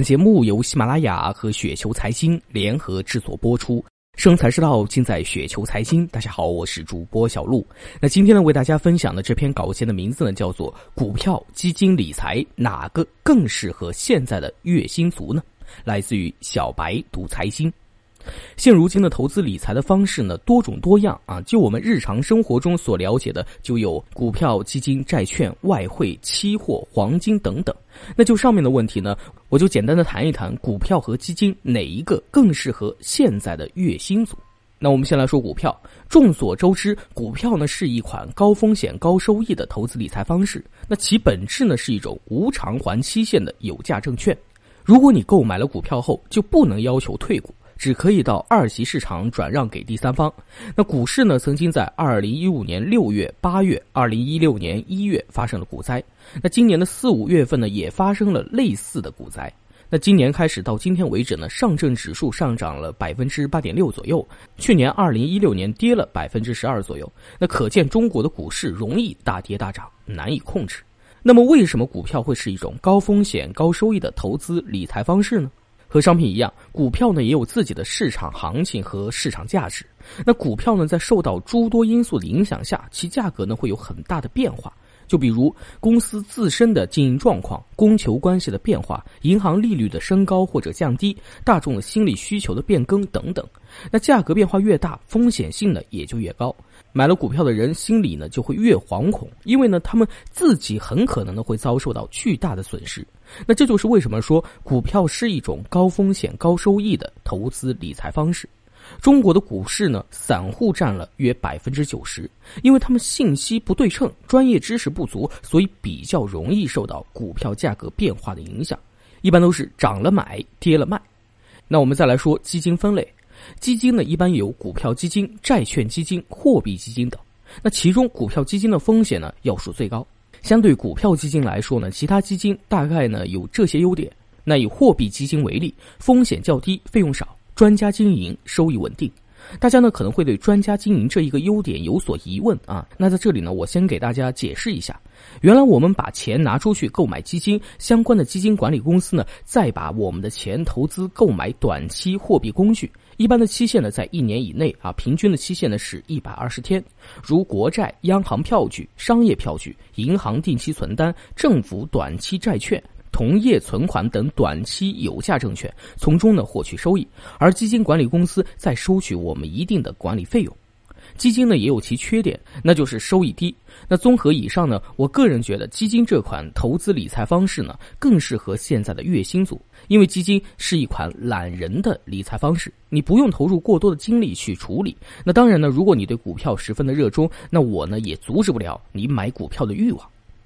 本节目由喜马拉雅和雪球财经联合制作播出，生财之道尽在雪球财经。大家好，我是主播小璐。那今天呢，为大家分享的这篇稿件的名字呢，叫做《股票基金理财哪个更适合现在的月薪族呢》，来自于小白读财经。现如今的投资理财的方式呢，多种多样啊。就我们日常生活中所了解的，就有股票、基金、债券、外汇、期货、黄金等等。那就上面的问题呢，我就简单的谈一谈股票和基金哪一个更适合现在的月薪族。那我们先来说股票。众所周知，股票呢是一款高风险高收益的投资理财方式。那其本质呢是一种无偿还期限的有价证券。如果你购买了股票后，就不能要求退股。只可以到二级市场转让给第三方。那股市呢？曾经在二零一五年六月、八月、二零一六年一月发生了股灾。那今年的四五月份呢，也发生了类似的股灾。那今年开始到今天为止呢，上证指数上涨了百分之八点六左右。去年二零一六年跌了百分之十二左右。那可见中国的股市容易大跌大涨，难以控制。那么为什么股票会是一种高风险高收益的投资理财方式呢？和商品一样，股票呢也有自己的市场行情和市场价值。那股票呢，在受到诸多因素的影响下，其价格呢会有很大的变化。就比如公司自身的经营状况、供求关系的变化、银行利率的升高或者降低、大众的心理需求的变更等等。那价格变化越大，风险性呢也就越高。买了股票的人心里呢就会越惶恐，因为呢他们自己很可能呢会遭受到巨大的损失。那这就是为什么说股票是一种高风险高收益的投资理财方式。中国的股市呢，散户占了约百分之九十，因为他们信息不对称，专业知识不足，所以比较容易受到股票价格变化的影响。一般都是涨了买，跌了卖。那我们再来说基金分类，基金呢一般有股票基金、债券基金、货币基金等。那其中股票基金的风险呢要数最高，相对股票基金来说呢，其他基金大概呢有这些优点。那以货币基金为例，风险较低，费用少。专家经营收益稳定，大家呢可能会对专家经营这一个优点有所疑问啊。那在这里呢，我先给大家解释一下。原来我们把钱拿出去购买基金，相关的基金管理公司呢，再把我们的钱投资购买短期货币工具，一般的期限呢在一年以内啊，平均的期限呢是一百二十天，如国债、央行票据、商业票据、银行定期存单、政府短期债券。同业存款等短期有价证券，从中呢获取收益，而基金管理公司再收取我们一定的管理费用。基金呢也有其缺点，那就是收益低。那综合以上呢，我个人觉得基金这款投资理财方式呢更适合现在的月薪族，因为基金是一款懒人的理财方式，你不用投入过多的精力去处理。那当然呢，如果你对股票十分的热衷，那我呢也阻止不了你买股票的欲望。